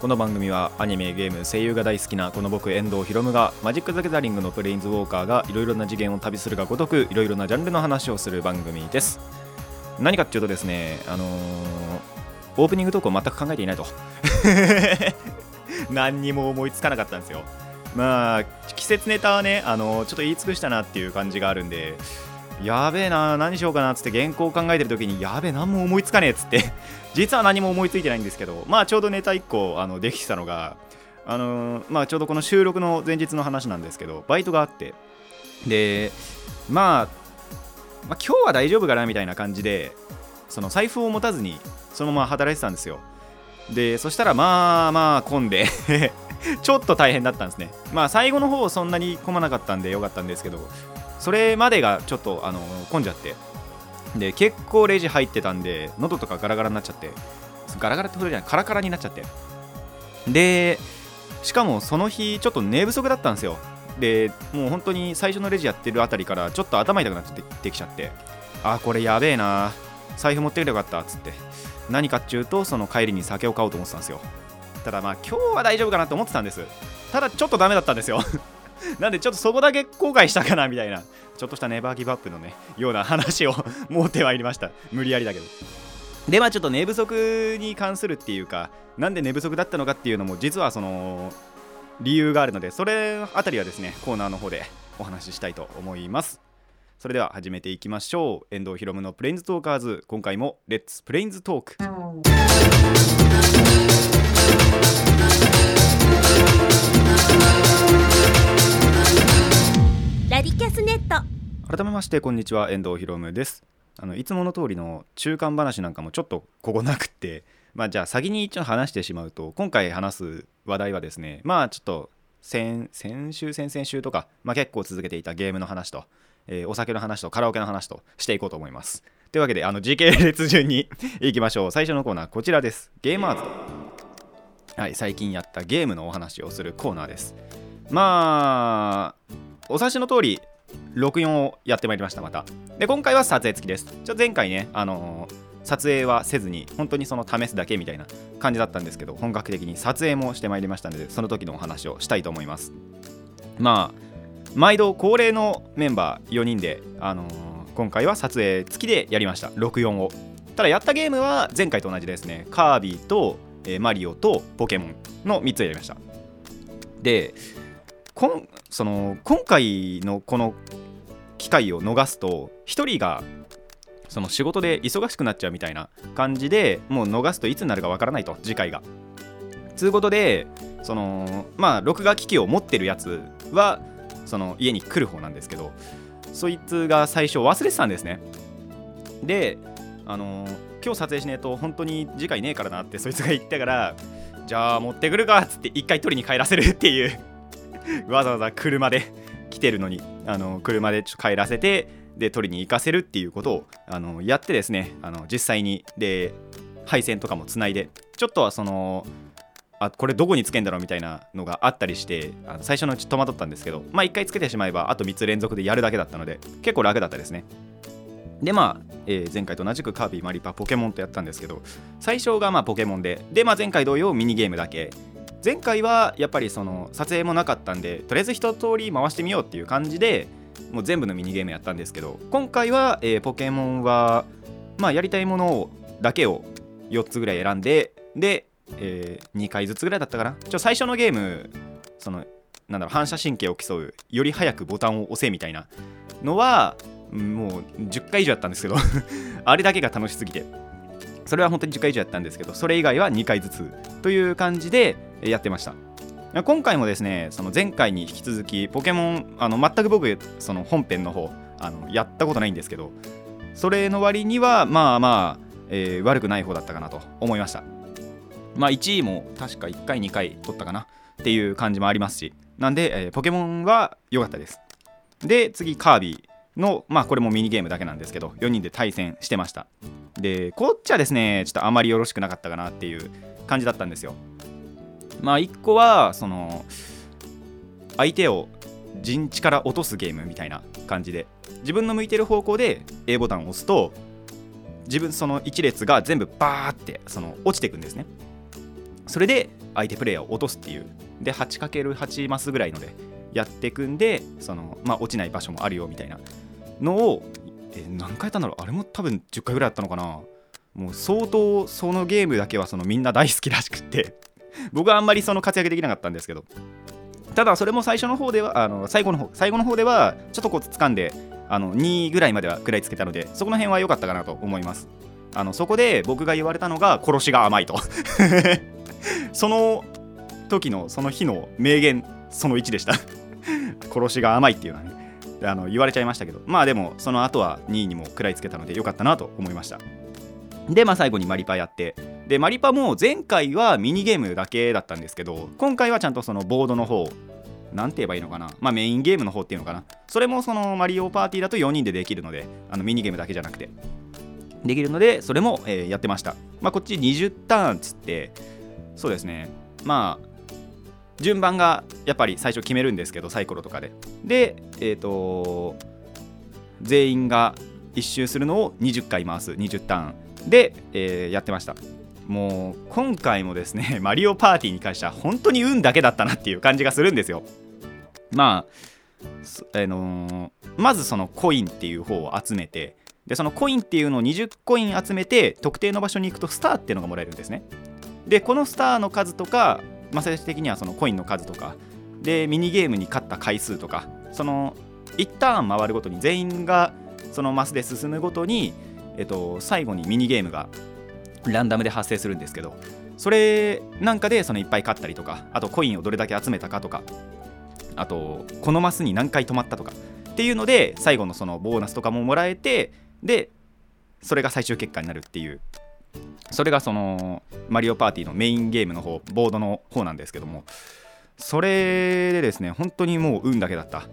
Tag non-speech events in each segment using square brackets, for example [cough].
この番組はアニメゲーム声優が大好きなこの僕遠藤博夢がマジック・ザ・ギャザリングのプレインズウォーカーがいろいろな次元を旅するがごとくいろいろなジャンルの話をする番組です。何かっていうとですねあのーオープニングトークを全く考えていないと。[laughs] 何にも思いつかなかったんですよ。まあ季節ネタはねあのーちょっと言い尽くしたなっていう感じがあるんでやべえな何しようかなっつって原稿を考えてる時にやべえ何も思いつかねえっつって [laughs] 実は何も思いついてないんですけどまあちょうどネタ1個あのできてたのがあのーまあちょうどこの収録の前日の話なんですけどバイトがあってでまあ、まあ今日は大丈夫かなみたいな感じでその財布を持たずにそのまま働いてたんですよ。でそしたらまあまあ混んで [laughs] ちょっと大変だったんですね。まあ最後の方そんなに混まなかったんでよかったんですけどそれまでがちょっとあの混んじゃって。で結構レジ入ってたんで喉とかガラガラになっちゃってガラガラってことじゃないカラカラになっちゃって。でしかもその日ちょっと寝不足だったんですよ。でもう本当に最初のレジやってるあたりからちょっと頭痛くなってきちゃって。あこれやべえな財布持ってくればよかったっつって。何かっちゅうとその帰りに酒を買おうと思ってたんですよ。ただまあ今日は大丈夫かなと思ってたんです。ただちょっとダメだったんですよ。なんでちょっとそこだけ後悔したかなみたいなちょっとしたネバーギブアップのねような話を持ってまいりました。[laughs] 無理やりだけど。でまあちょっと寝不足に関するっていうかなんで寝不足だったのかっていうのも実はその理由があるのでそれあたりはですねコーナーの方でお話ししたいと思います。それでは始めていきましょう。遠藤ひろむのプレインズトーカーズ今回もレッツプレインズトークネット。改めましてこんにちは。遠藤ひろむです。あのいつもの通りの中間話なんかもちょっとここなくって。まあじゃあ先に一応話してしまうと今回話す話題はですねまあちょっと先先週先々週とか、まあ、結構続けていたゲームの話と、えーお酒の話とカラオケの話としていこうと思います。というわけであの時系列順に [laughs] いきましょう。最初のコーナーこちらです。ゲーマーズ。はい最近やったゲームのお話をするコーナーです。まあお察しの通り64をやってまいりましたまた。で今回は撮影付きです。ちょ前回ねあのー撮影はせずに本当にその試すだけみたいな感じだったんですけど本格的に撮影もしてまいりましたのでその時のお話をしたいと思います。まあ毎度恒例のメンバー4人で、あのー今回は撮影付きでやりました。64を。ただやったゲームは前回と同じですね。カービィと、えーマリオとポケモンの3つをやりました。でこんその今回のこの機会を逃すと1人がその仕事で忙しくなっちゃうみたいな感じでもう逃すといつになるかわからないと次回が。つうことでそのまあ録画機器を持ってるやつはその家に来る方なんですけどそいつが最初忘れてたんですね。であの今日撮影しねえと本当に次回ねえからなってそいつが言ったからじゃあ持ってくるかっつって一回取りに帰らせるっていう [laughs] わざわざ車で来てるのにあの車でちょっと帰らせてで取りに行かせるっていうことをあのやってですねあの実際にで配線とかもつないでちょっとはそのあこれどこにつけんだろうみたいなのがあったりしてあの最初のうち戸惑ったんですけどまあ1回つけてしまえばあと3つ連続でやるだけだったので結構楽だったですね。でまあ、えー前回と同じくカービィマリパポケモンとやったんですけど最初がまあポケモンでで、まあ、前回同様ミニゲームだけ前回はやっぱりその撮影もなかったんでとりあえず一通り回してみようっていう感じでもう全部のミニゲームやったんですけど今回は、えーポケモンはまあやりたいものをだけを4つぐらい選んでで、え2回ずつぐらいだったかな。ちょ最初のゲームそのなんだろう反射神経を競うより早くボタンを押せみたいなのはもう10回以上やったんですけど [laughs] あれだけが楽しすぎて。それは本当に10回以上やったんですけどそれ以外は2回ずつという感じでやってました。今回もですねその前回に引き続きポケモンあの全く僕その本編の方あのやったことないんですけどそれの割にはまあまあ、えー悪くない方だったかなと思いました。まあ1位も確か1回2回取ったかなっていう感じもありますしなんで、えーポケモンは良かったです。で次カービィ。のまあこれもミニゲームだけなんですけど4人で対戦してました。でこっちはですねちょっとあまりよろしくなかったかなっていう感じだったんですよ。まあ1個はその相手を陣地から落とすゲームみたいな感じで自分の向いてる方向で A ボタンを押すと自分その1列が全部バーってその落ちていくんですね。それで相手プレイヤーを落とすっていう。で 8×8 マスぐらいのでやっていくんでその、まあ、落ちない場所もあるよみたいなのをえ何回やったんだろう？あれも多分10回ぐらいやったのかな？もう相当そのゲームだけはそのみんな大好きらしくって。[laughs] 僕はあんまりその活躍できなかったんですけど。ただそれも最初の方ではあの最後の方最後の方ではちょっとこう掴んであの2位ぐらいまでは食らいつけたのでそこの辺は良かったかなと思います。あのそこで僕が言われたのが殺しが甘いと。[laughs] その時のその日の名言その1でした。殺しが甘いっていうのはねあの言われちゃいましたけどまあでもその後は2位にも食らいつけたので良かったなと思いました。でまあ最後にマリパやってでマリパも前回はミニゲームだけだったんですけど今回はちゃんとそのボードの方なんて言えばいいのかなまあメインゲームの方っていうのかなそれもそのマリオパーティーだと4人でできるのであのミニゲームだけじゃなくてできるのでそれも、えーやってました。まあこっち20ターンっつってそうですね。まあ順番がやっぱり最初決めるんですけどサイコロとかで。でえっ、と全員が1周するのを20回回す。20ターンで、えーやってました。もう今回もですね [laughs] マリオパーティーに関しては本当に運だけだったなっていう感じがするんですよ。まああのーまずそのコインっていう方を集めてでそのコインっていうのを20コイン集めて特定の場所に行くとスターっていうのがもらえるんですね。でこのスターの数とか、まあ、最終的にはそのコインの数とかでミニゲームに勝った回数とかその1ターン回るごとに全員がそのマスで進むごとに、えっと、最後にミニゲームがランダムで発生するんですけどそれなんかでそのいっぱい勝ったりとかあとコインをどれだけ集めたかとかあとこのマスに何回止まったとかっていうので最後のそのボーナスとかももらえてでそれが最終結果になるっていうそれがそのマリオパーティーのメインゲームの方ボードの方なんですけどもそれでですね本当にもう運だけだった。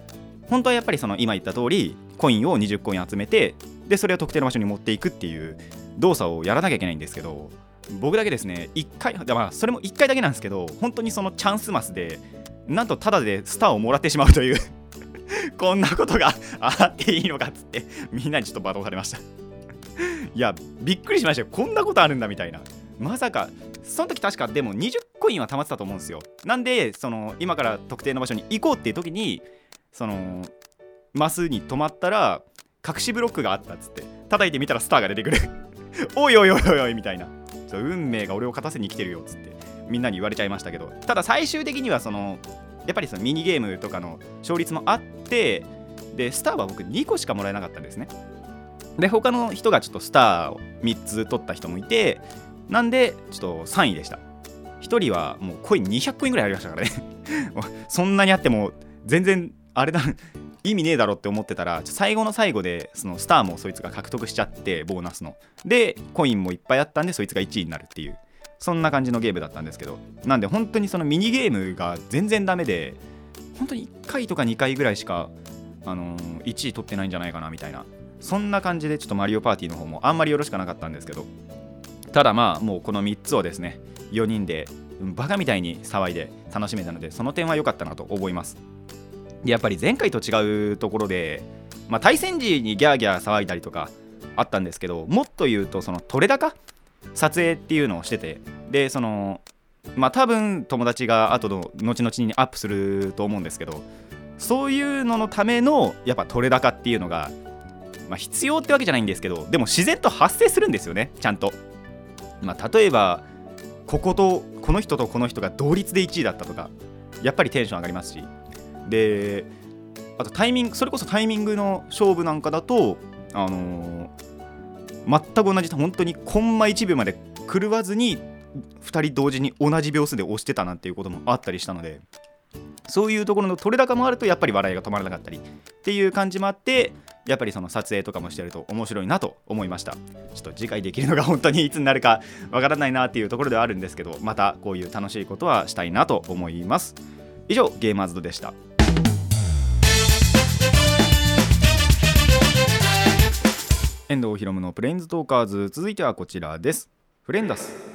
本当はやっぱりその今言った通りコインを20コイン集めてでそれを特定の場所に持っていくっていう動作をやらなきゃいけないんですけど僕だけですね1回まあそれも1回だけなんですけど本当にそのチャンスマスでなんとタダでスターをもらってしまうというこんなことがあっていいのかっつってみんなにちょっと罵倒されました。いやびっくりしましたよ。こんなことあるんだみたいな。まさかその時確かでも20コインは貯まってたと思うんですよ。なんでその今から特定の場所に行こうっていう時にそのマスに止まったら隠しブロックがあったっつって叩いてみたらスターが出てくる。お [laughs] いおいおいおいおいみたいな。ちょ運命が俺を勝たせに来てるよっつってみんなに言われちゃいましたけど。ただ最終的にはそのやっぱりそのミニゲームとかの勝率もあってでスターは僕2個しかもらえなかったんですね。で他の人がちょっとスターを3つ取った人もいてなんでちょっと3位でした。1人はもうコイン200コインぐらいありましたからね。[laughs] そんなにあっても全然あれだ意味ねえだろって思ってたら最後の最後でそのスターもそいつが獲得しちゃってボーナスの。でコインもいっぱいあったんでそいつが1位になるっていう。そんな感じのゲームだったんですけど。なんで本当にそのミニゲームが全然ダメで本当に1回とか2回ぐらいしか、あの1位取ってないんじゃないかなみたいな。そんな感じでちょっとマリオパーティーの方もあんまりよろしくなかったんですけどただまあもうこの3つをですね4人でバカみたいに騒いで楽しめたのでその点は良かったなと思います。でやっぱり前回と違うところで、まあ、対戦時にギャーギャー騒いだりとかあったんですけどもっと言うとその取れ高？撮影っていうのをしててでそのまあ多分友達が後の後々にアップすると思うんですけどそういうののためのやっぱ取れ高っていうのが、まあ、必要ってわけじゃないんですけどでも自然と発生するんですよねちゃんと、まあ、例えばこことこの人とこの人が同率で1位だったとかやっぱりテンション上がりますし。であとタイミングそれこそタイミングの勝負なんかだとあのー全く同じ本当にコンマ1秒まで狂わずに2人同時に同じ秒数で押してたなんていうこともあったりしたのでそういうところの取れ高もあるとやっぱり笑いが止まらなかったりっていう感じもあってやっぱりその撮影とかもしてると面白いなと思いました。ちょっと次回できるのが本当にいつになるかわからないなっていうところではあるんですけどまたこういう楽しいことはしたいなと思います。以上ゲーマーズでした。遠藤博のプレインズトーカーズ続いてはこちらです。フレンダス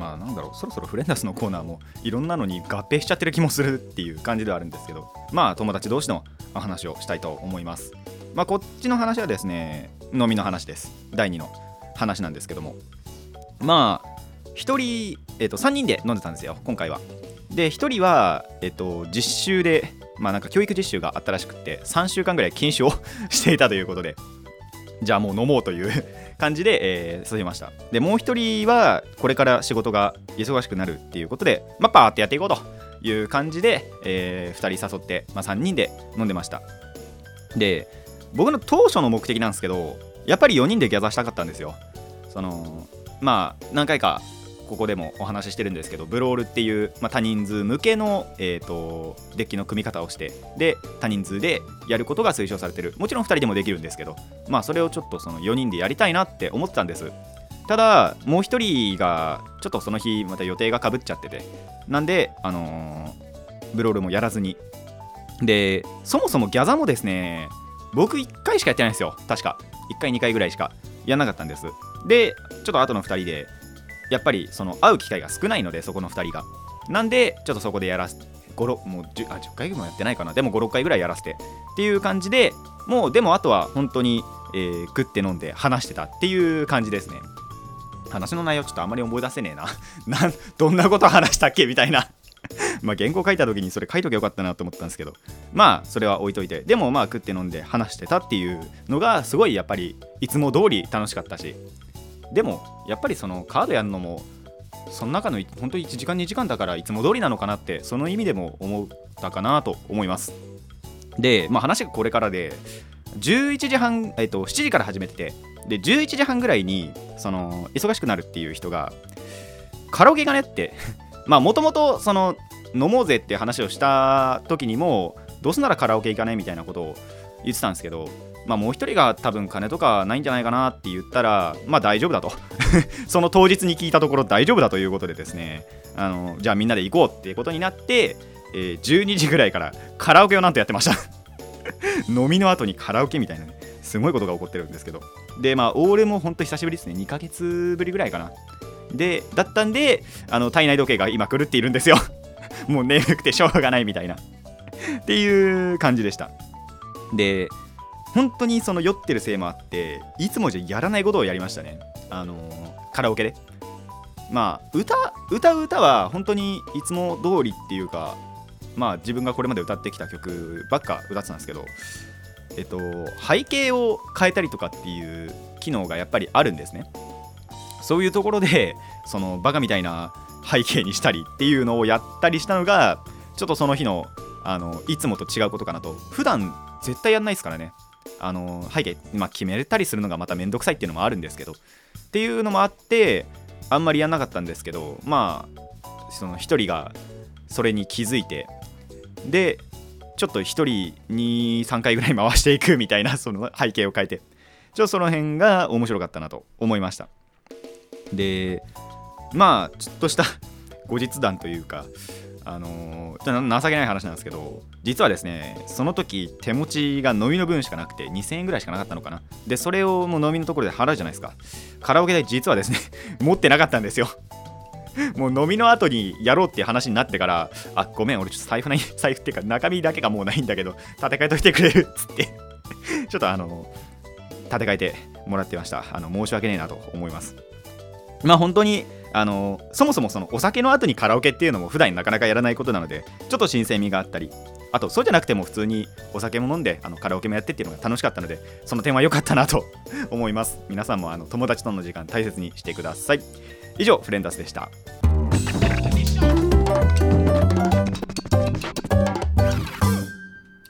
まあなんだろうそろそろフレンダスのコーナーもいろんなのに合併しちゃってる気もするっていう感じではあるんですけどまあ友達同士の話をしたいと思います。まあこっちの話はですね飲みの話です。第2の話なんですけども。まあ1人、えー、と3人で飲んでたんですよ今回は。で1人は、えー、と実習でまあなんか教育実習があったらしくって3週間ぐらい禁酒を [laughs] していたということで。じゃあもう飲もうという感じで、えー、進みました。でもう1人はこれから仕事が忙しくなるっていうことでまあパーってやっていこうという感じで、えー、2人誘って、まあ、3人で飲んでました。で僕の当初の目的なんですけどやっぱり4人でギャザーしたかったんですよ。そのまあ何回かここでもお話ししてるんですけどブロールっていう、まあ、多人数向けの、えーと、デッキの組み方をしてで多人数でやることが推奨されてる。もちろん2人でもできるんですけどまあそれをちょっとその4人でやりたいなって思ってたんです。ただもう1人がちょっとその日また予定がかぶっちゃっててなんであのー、ブロールもやらずに。でそもそもギャザもですね僕1回しかやってないんですよ。確か。1回2回ぐらいしかやんなかったんです。でちょっと後の2人でやっぱりその会う機会が少ないのでそこの2人が。なんでちょっとそこでやらせて5もう 10, あ10回もやってないかな。でも56回ぐらいやらせてっていう感じでもうでもあとは本当に、えー、食って飲んで話してたっていう感じですね。話の内容ちょっとあんまり思い出せねえな。[laughs] なんどんなこと話したっけ？みたいな。[laughs] まあ原稿書いた時にそれ書いとけばよかったなと思ったんですけど。まあそれは置いといて。でもまあ食って飲んで話してたっていうのがすごいやっぱりいつも通り楽しかったし。でもやっぱりそのカードやるのもその中の本当に1時間2時間だからいつも通りなのかなってその意味でも思ったかなと思います。で、まあ、話がこれからで11時半、えっと、7時から始めててで11時半ぐらいにその忙しくなるっていう人がカラオケがねって [laughs] まあもともとその飲もうぜって話をした時にもどうせならカラオケ行かねみたいなことを言ってたんですけどまあ、もう一人が多分金とかないんじゃないかなって言ったら、まあ大丈夫だと [laughs] その当日に聞いたところ大丈夫だということでですね、あのじゃあみんなで行こうっていうことになって、えー、12時ぐらいからカラオケをなんとやってました [laughs] 飲みの後にカラオケみたいなね、すごいことが起こってるんですけど。で、まあ、オールも本当久しぶりですね、2ヶ月ぶりぐらいかな。で、だったんで、あの体内時計が今狂っているんですよ [laughs] もう眠くてしょうがないみたいなっていう感じでした。で、本当にその酔ってるせいもあっていつもじゃやらないことをやりましたね。あのー、カラオケで。まあ歌歌う歌は本当にいつも通りっていうかまあ自分がこれまで歌ってきた曲ばっか歌ってたんですけどえっと背景を変えたりとかっていう機能がやっぱりあるんですね。そういうところでそのバカみたいな背景にしたりっていうのをやったりしたのがちょっとその日のあのいつもと違うことかなと。普段絶対やんないですからね。あの背景、まあ、決めたりするのがまためんどくさいっていうのもあるんですけどっていうのもあってあんまりやんなかったんですけどまあその1人がそれに気づいてでちょっと1人23回ぐらい回していくみたいな [laughs] その背景を変えてちょっとその辺が面白かったなと思いました。でまあちょっとした [laughs] 後日談というかあのー、情けない話なんですけど実はですねその時手持ちが飲みの分しかなくて2000円ぐらいしかなかったのかな。でそれをもう飲みのところで払うじゃないですか。カラオケで実はですね [laughs] 持ってなかったんですよ。もう飲みの後にやろうっていう話になってからあごめん俺ちょっと財布ない [laughs] 財布っていうか中身だけがもうないんだけど立て替えといてくれるっつって。[laughs] ちょっとあの立て替えてもらってました。あの申し訳ねえなと思います。まあ本当にあのそもそもそのお酒の後にカラオケっていうのも普段なかなかやらないことなのでちょっと新鮮味があったりあとそうじゃなくても普通にお酒も飲んであのカラオケもやってっていうのが楽しかったのでその点は良かったなと [laughs] 思います。皆さんもあの友達との時間大切にしてください。以上フレンダスでした。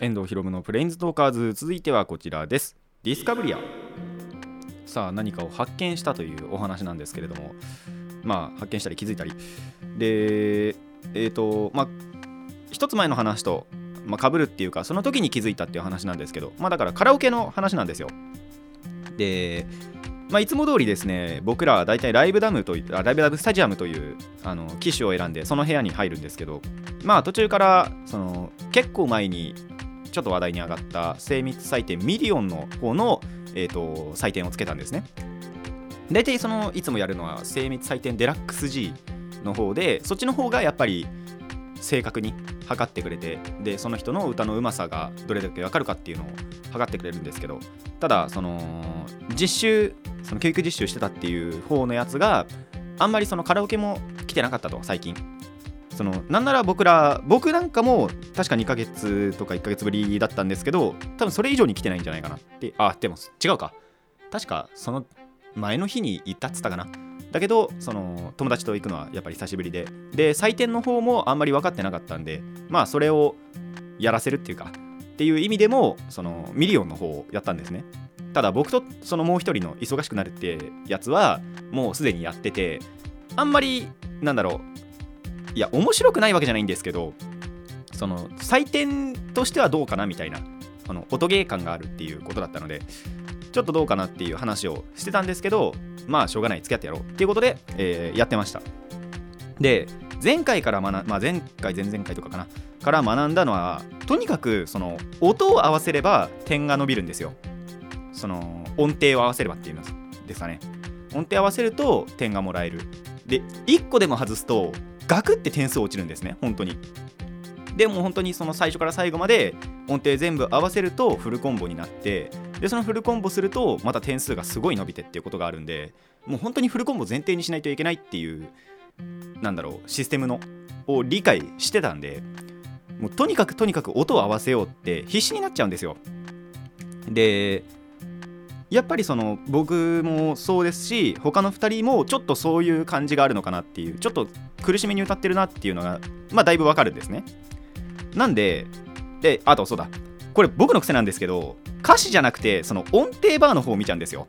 遠藤ひろむのプレインズトーカーズ続いてはこちらです。ディスカブリア。さあ何かを発見したというお話なんですけれどもまあ、発見したり気づいたり。でえっ、ー、とまあ一つ前の話と、まあ、被るっていうかその時に気づいたっていう話なんですけどまあだからカラオケの話なんですよ。でまあ、いつも通りですね、僕らは大体 LIVE DAM と LIVE DAM STADIUM というあの機種を選んで、その部屋に入るんですけど、まあ途中からその結構前にちょっと話題に上がった精密採点ミリオンの方の、えーと、採点をつけたんですね。大体そのいつもやるのは精密採点デラックス G の方でそっちの方がやっぱり正確に測ってくれてでその人の歌のうまさがどれだけ分かるかっていうのを測ってくれるんですけどただその実習その教育実習してたっていう方のやつがあんまりそのカラオケも来てなかったと最近。そのなんなら僕ら僕なんかも確か2ヶ月とか1ヶ月ぶりだったんですけど多分それ以上に来てないんじゃないかなってあでも違うか。確かその前の日に行ったっつったかな。だけどその友達と行くのはやっぱり久しぶりで。で採点の方もあんまり分かってなかったんでまあそれをやらせるっていうかっていう意味でもそのミリオンの方をやったんですね。ただ僕とそのもう一人の忙しくなるってやつはもうすでにやっててあんまりなんだろういや面白くないわけじゃないんですけどその採点としてはどうかなみたいなこの音ゲー感があるっていうことだったのでちょっとどうかなっていう話をしてたんですけどまあしょうがない付き合ってやろうっていうことで、えー、やってました。で前回から学、まあ、前回前々回とかかな。から学んだのはとにかくその音を合わせれば点が伸びるんですよ。その音程を合わせればっていうのですかね。音程合わせると点がもらえる。で1個でも外すとガクって点数落ちるんですね本当に。でも本当にその最初から最後まで音程全部合わせるとフルコンボになってでそのフルコンボするとまた点数がすごい伸びてっていうことがあるんでもう本当にフルコンボ前提にしないといけないっていうなんだろうシステムのを理解してたんでもうとにかくとにかく音を合わせようって必死になっちゃうんですよ。でやっぱりその僕もそうですし他の2人もちょっとそういう感じがあるのかなっていうちょっと苦しめに歌ってるなっていうのがまあだいぶわかるんですね。なんでであとそうだ。これ僕の癖なんですけど歌詞じゃなくてその音程バーの方を見ちゃうんですよ。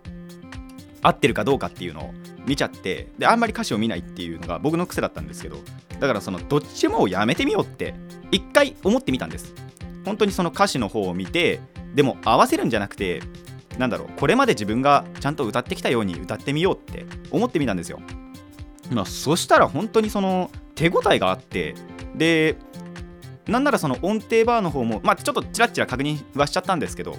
合ってるかどうかっていうのを見ちゃってであんまり歌詞を見ないっていうのが僕の癖だったんですけどだからそのどっちもやめてみようって一回思ってみたんです。本当にその歌詞の方を見てでも合わせるんじゃなくてなんだろうこれまで自分がちゃんと歌ってきたように歌ってみようって思ってみたんですよ。まあそしたら本当にその手応えがあってでなんならその音程バーの方もまあちょっとチラッチラ確認はしちゃったんですけど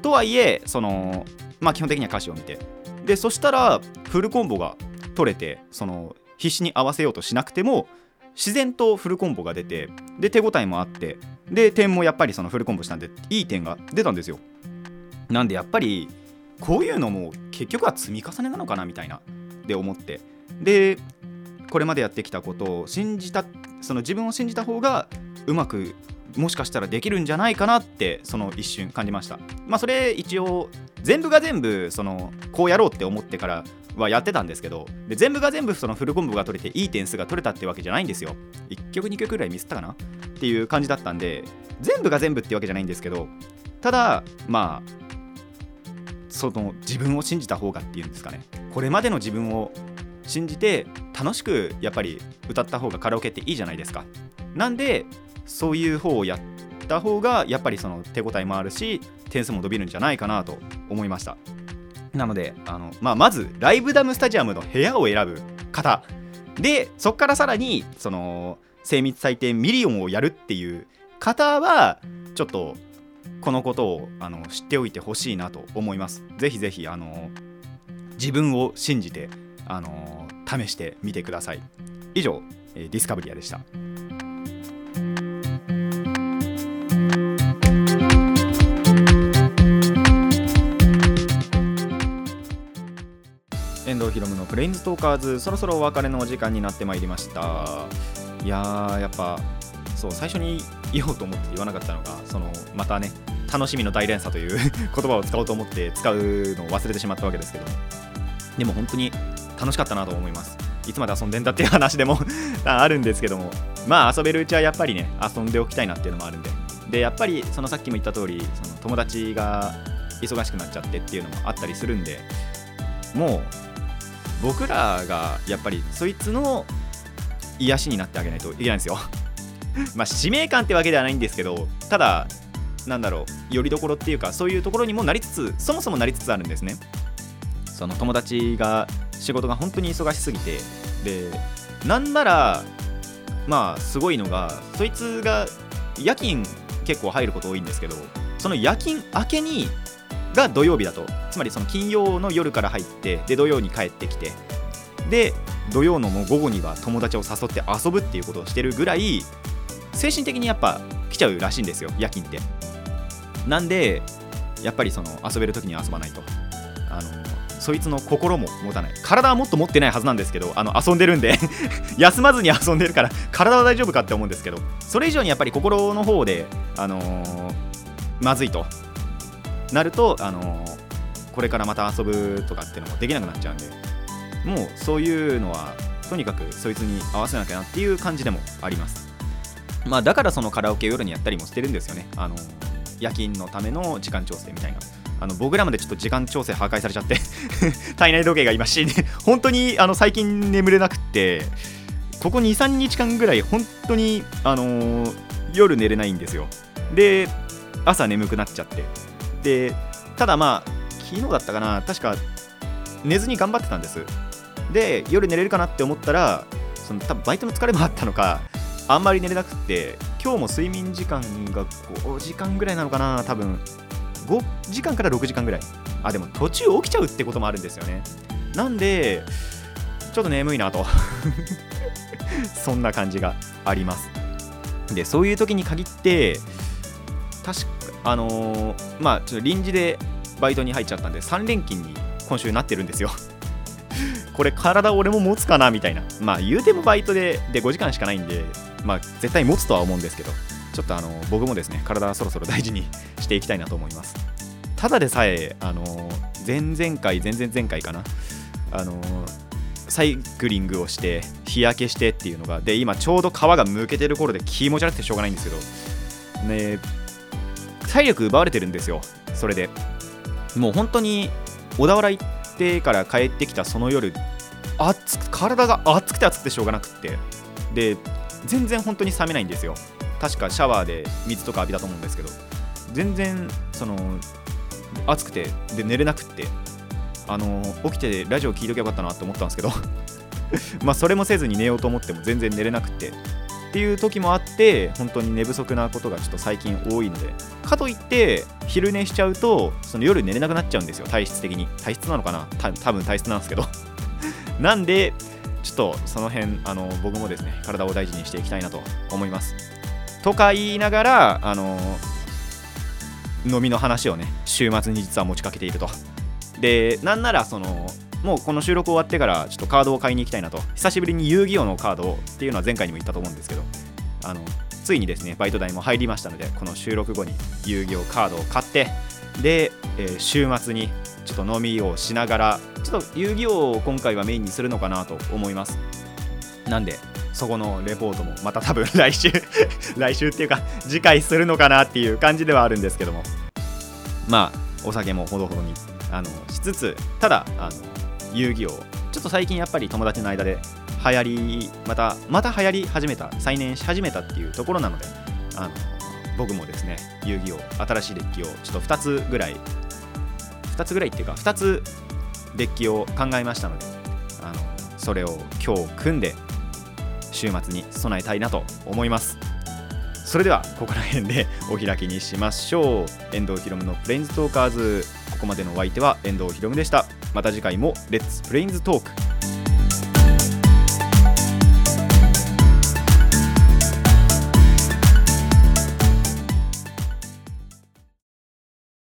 とはいえそのまあ基本的には歌詞を見てでそしたらフルコンボが取れてその必死に合わせようとしなくても自然とフルコンボが出てで手応えもあってで点もやっぱりそのフルコンボしたんでいい点が出たんですよ。なんでやっぱりこういうのも結局は積み重ねなのかなみたいなで思って。でこれまでやってきたことを信じたその自分を信じた方がうまくもしかしたらできるんじゃないかなってその一瞬感じました。まあそれ一応全部が全部そのこうやろうって思ってからはやってたんですけどで全部が全部そのフルコンボが取れていい点数が取れたってわけじゃないんですよ。1曲2曲ぐらいミスったかな？っていう感じだったんで全部が全部ってわけじゃないんですけどただまあその自分を信じた方がっていうんですかね。これまでの自分を信じて楽しくやっぱり歌った方がカラオケっていいじゃないですか。なんでそういう方をやった方がやっぱりその手応えもあるし点数も伸びるんじゃないかなと思いました。なのであの、まあ、まず LIVE DAM STADIUM の部屋を選ぶ方。でそこからさらにその精密採点ミリオンをやるっていう方はちょっとこのことをあの知っておいてほしいなと思います。ぜひぜひあの自分を信じてあの試してみてください。以上ディスカブリアでした。遠藤ひろむのプレインズトーカーズそろそろお別れのお時間になってまいりました。いやーやっぱそう最初に言おうと思って言わなかったのがそのまたね楽しみの大連鎖という [laughs] 言葉を使おうと思って使うのを忘れてしまったわけですけど。でも本当に楽しかったなと思います。いつまで遊んでんだっていう話でも [laughs] あるんですけども。まあ遊べるうちはやっぱりね遊んでおきたいなっていうのもあるんで。でやっぱりそのさっきも言った通りその友達が忙しくなっちゃってっていうのもあったりするんで。もう僕らがやっぱりそいつの癒しになってあげないといけないんですよ。[laughs] まあ使命感ってわけではないんですけどただなんだろうよりどころっていうかそういうところにもなりつつそもそもなりつつあるんですね。その友達が仕事が本当に忙しすぎて。でなんならまあすごいのがそいつが夜勤結構入ること多いんですけどその夜勤明けにが土曜日だと。つまりその金曜の夜から入ってで土曜に帰ってきて。で土曜のもう午後には友達を誘って遊ぶっていうことをしてるぐらい精神的にやっぱ来ちゃうらしいんですよ夜勤って。なんでやっぱりその遊べる時に遊ばないと。あのそいつの心も持たない。体はもっと持ってないはずなんですけどあの遊んでるんで [laughs] 休まずに遊んでるから体は大丈夫かって思うんですけどそれ以上にやっぱり心の方であのーまずいとなると、あのーこれからまた遊ぶとかっていうのもできなくなっちゃうんでもうそういうのはとにかくそいつに合わせなきゃなっていう感じでもあります。まあだからそのカラオケ夜にやったりもしてるんですよね。あの夜勤のための時間調整みたいな。あの僕らまでちょっと時間調整破壊されちゃって。[laughs] 体内時計が今死んで本当にあの最近眠れなくてここ23日間ぐらい本当にあのー夜寝れないんですよ。で朝眠くなっちゃって。でただまあ昨日だったかな確か寝ずに頑張ってたんです。で夜寝れるかなって思ったらその多分バイトの疲れもあったのかあんまり寝れなくって今日も睡眠時間が5時間ぐらいなのかな多分。5時間から6時間ぐらい。あでも途中起きちゃうってこともあるんですよね。なんでちょっと眠いなと。[laughs] そんな感じがあります。でそういう時に限って確かあのーまあちょっと臨時でバイトに入っちゃったんで3連勤に今週なってるんですよ。[laughs] これ体俺も持つかなみたいな。まあ言うてもバイトでで5時間しかないんでまあ絶対持つとは思うんですけどちょっとあの僕もですね体そろそろ大事にしていきたいなと思います。ただでさえあの前々回前々前回かな。あのサイクリングをして日焼けしてっていうのがで今ちょうど皮がむけてる頃で気持ち悪くてしょうがないんですけどね体力奪われてるんですよそれで。もう本当に小田原行ってから帰ってきたその夜熱く体が熱くて熱くてしょうがなくって。で全然本当に冷めないんですよ。確かシャワーで水とか浴びたと思うんですけど。全然その暑くてで寝れなくってあの起きてラジオ聞いとけばよかったなって思ったんですけど [laughs] まあそれもせずに寝ようと思っても全然寝れなくってっていう時もあって本当に寝不足なことがちょっと最近多いのでかといって昼寝しちゃうとその夜寝れなくなっちゃうんですよ体質的に。体質なのかな？た多分体質なんですけど。[laughs] なんでちょっとその辺あの僕もですね体を大事にしていきたいなと思います。とか言いながらあの飲みの話をね週末に実は持ちかけていると。でなんならそのもうこの収録終わってからちょっとカードを買いに行きたいなと。久しぶりに遊戯王のカードをっていうのは前回にも言ったと思うんですけど。あのついにですねバイト代も入りましたのでこの収録後に遊戯王カードを買ってで、えー週末にちょっと飲みをしながらちょっと遊戯王を今回はメインにするのかなと思います。なんでそこのレポートもまた多分 [laughs] 来週 [laughs] 来週っていうか次回するのかなっていう感じではあるんですけども。まあお酒もほどほどにあのしつつただあの遊戯王ちょっと最近やっぱり友達の間で流行りまたまた流行り始めた再燃し始めたっていうところなのであの僕もですね遊戯王新しいデッキをちょっと2つぐらい2つぐらいっていうか2つデッキを考えましたのであのそれを今日組んで週末に備えたいなと思います。それではここら辺でお開きにしましょう。遠藤ひろむのプレインズトーカーズ。ここまでのお相手は遠藤ひろむでした。また次回もレッツプレインズトーク。